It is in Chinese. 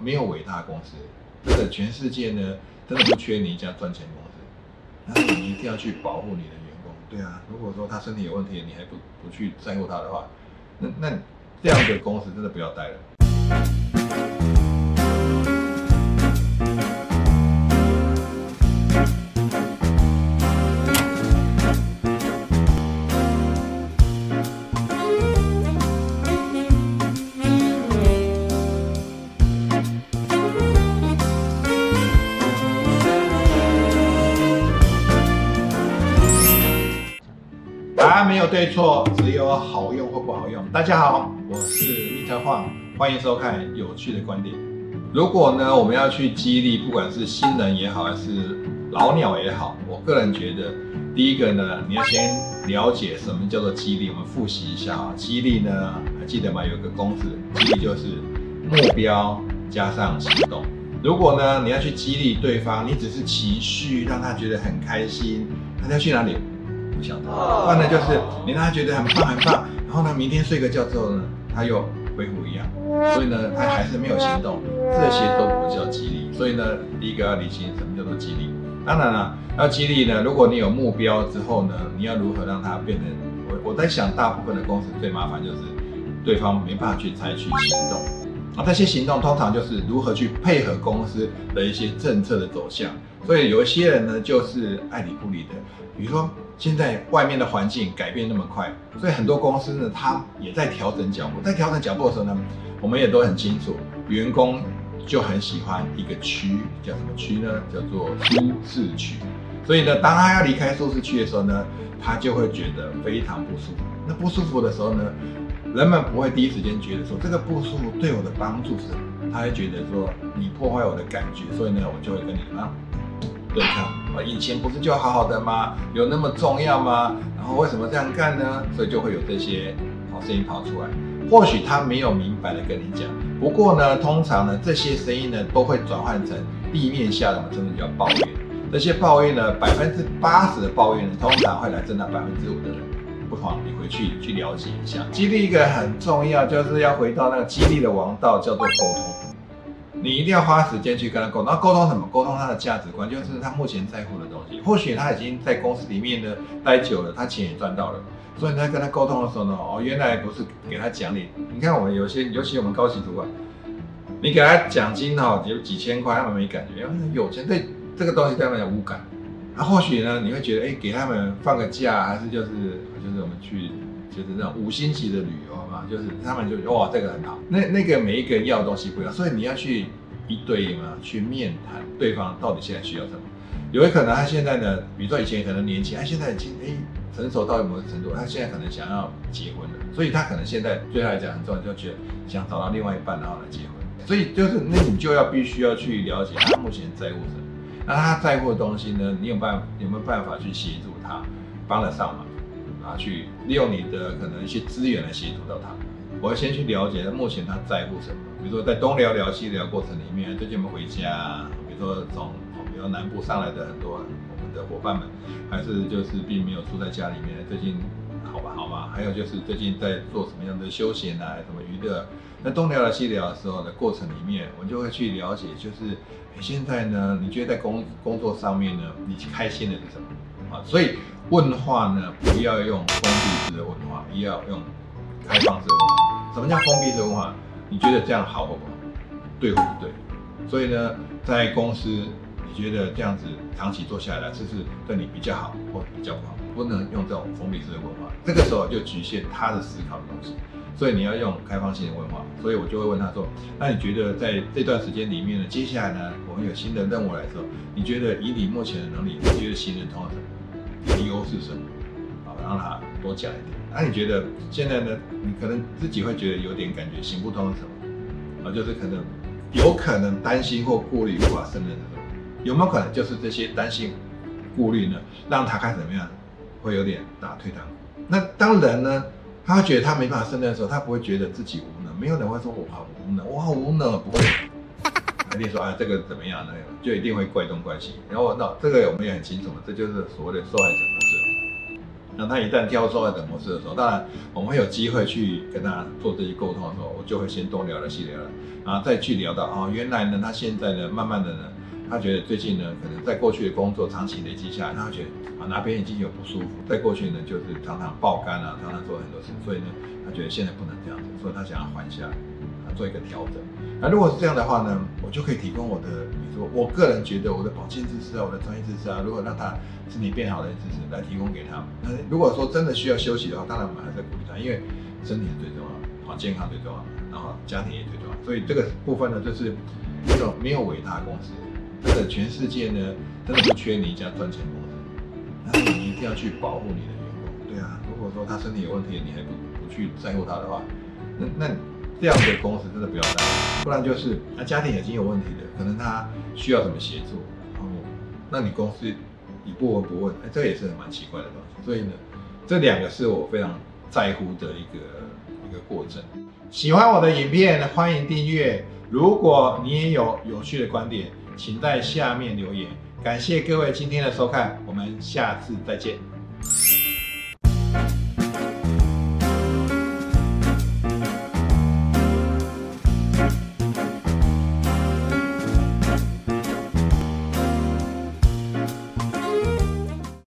没有伟大公司，这个全世界呢，真的不缺你一家赚钱公司。那你一定要去保护你的员工。对啊，如果说他身体有问题，你还不不去在乎他的话，那那这样的公司真的不要待了。答案没有对错，只有好用或不好用。大家好，我是密特晃，欢迎收看有趣的观点。如果呢，我们要去激励，不管是新人也好，还是老鸟也好，我个人觉得，第一个呢，你要先了解什么叫做激励。我们复习一下啊，激励呢，还记得吗？有个公式，激励就是目标加上行动。如果呢，你要去激励对方，你只是情绪让他觉得很开心，他要去哪里？不晓得。不然呢，就是你让他觉得很棒很棒，然后呢，明天睡个觉之后呢，他又恢复一样，所以呢，他还是没有行动，这些都不叫激励。所以呢，第一个要理清什么叫做激励。当然了，要激励呢，如果你有目标之后呢，你要如何让他变得？我我在想，大部分的公司最麻烦就是对方没办法去采取行动。啊，这些行动通常就是如何去配合公司的一些政策的走向。所以有一些人呢，就是爱理不理的。比如说，现在外面的环境改变那么快，所以很多公司呢，他也在调整脚步。在调整脚步的时候呢，我们也都很清楚，员工就很喜欢一个区，叫什么区呢？叫做舒适区。所以呢，当他要离开舒适区的时候呢，他就会觉得非常不舒服。那不舒服的时候呢，人们不会第一时间觉得说这个不舒服对我的帮助是什么，他会觉得说你破坏我的感觉，所以呢，我就会跟你啊对抗啊，以前不是就好好的吗？有那么重要吗？然后为什么这样干呢？所以就会有这些好声音跑出来。或许他没有明白的跟你讲，不过呢，通常呢，这些声音呢都会转换成地面下的，我们真的叫抱怨。这些抱怨呢，百分之八十的抱怨呢，通常会来自那百分之五的人。不妨你回去去了解一下，激励一个很重要，就是要回到那个激励的王道，叫做沟通。你一定要花时间去跟他沟通。沟通什么？沟通他的价值观，就是他目前在乎的东西。或许他已经在公司里面呢待久了，他钱也赚到了，所以你在跟他沟通的时候呢，哦，原来不是给他奖励。你看我们有些，尤其我们高级主管，你给他奖金哈，有几千块，他们没感觉，因为有钱对这个东西他们有无感。那或许呢，你会觉得，哎，给他们放个假，还是就是就是我们去就是那种五星级的旅游嘛，就是他们就哇，这个很好。那那个每一个人要的东西不一样，所以你要去一对嘛，去面谈对方到底现在需要什么。有可能他现在呢，比如说以前可能年轻，他现在已经哎成熟到某个程度，他现在可能想要结婚了，所以他可能现在对他来讲很重要，就觉得想找到另外一半然后来结婚。所以就是那你就要必须要去了解他目前在乎什么。那他在乎的东西呢？你有办有没有办法去协助他，帮得上忙啊？去利用你的可能一些资源来协助到他。我要先去了解他目前他在乎什么。比如说在东聊聊西聊过程里面，最近有没有回家？比如说从比如南部上来的很多我们的伙伴们，还是就是并没有住在家里面，最近好吧好吧？还有就是最近在做什么样的休闲啊？什么娱乐？那东聊聊西聊的时候的过程里面，我就会去了解，就是现在呢，你觉得在工工作上面呢，你开心的是什么所以问话呢，不要用封闭式的问话，也要用开放式的问话。什么叫封闭式问话？你觉得这样好或不好？对或不对？所以呢，在公司，你觉得这样子长期做下来，是不是对你比较好或比较不好？不能用这种封闭式的问话，这个时候就局限他的思考的东西。所以你要用开放性的问话，所以我就会问他说：“那你觉得在这段时间里面呢？接下来呢，我们有新的任务来的时候，你觉得以你目前的能力，你觉得新人通常理由是什么？好，让他多讲一点。那你觉得现在呢？你可能自己会觉得有点感觉行不通是什么？啊，就是可能有可能担心或顾虑无法胜任的时候，有没有可能就是这些担心、顾虑呢，让他开始怎么样？会有点打退堂鼓。那当然呢？他觉得他没办法胜任的时候，他不会觉得自己无能。没有人会说我好无能，我好无能，不会。肯定说啊，这个怎么样？那个就一定会怪东怪西。然后那这个我们也很清楚嘛，这就是所谓的受害者模式。那他一旦跳受害者模式的时候，当然我们会有机会去跟他做这些沟通的时候，我就会先多聊了细聊了，然后再去聊到哦，原来呢，他现在呢，慢慢的呢，他觉得最近呢，可能在过去的工作长期累积下来，他觉得啊哪边已经有不舒服，在过去呢就是常常爆肝啊，常常做很多事，所以呢，他觉得现在不能这样子，所以他想要缓下来，做一个调整。那如果是这样的话呢，我就可以提供我的，比如说我个人觉得我的保健知识啊，我的专业知识啊，如果让他身体变好的知识来提供给他。那如果说真的需要休息的话，当然我们还是鼓励他，因为身体最重要，啊健康最重要，然后家庭也最重要。所以这个部分呢，就是这种没有伟大的公司，真的全世界呢，真的不缺你一家赚钱公司，那你一定要去保护你的员工。对啊，如果说他身体有问题，你还不不去在乎他的话，那那。这样的公司真的不要来，不然就是他家庭已经有问题的，可能他需要什么协助，然后那你公司你不闻不问，哎，这也是蛮奇怪的东西。所以呢，这两个是我非常在乎的一个一个过程。喜欢我的影片，欢迎订阅。如果你也有有趣的观点，请在下面留言。感谢各位今天的收看，我们下次再见。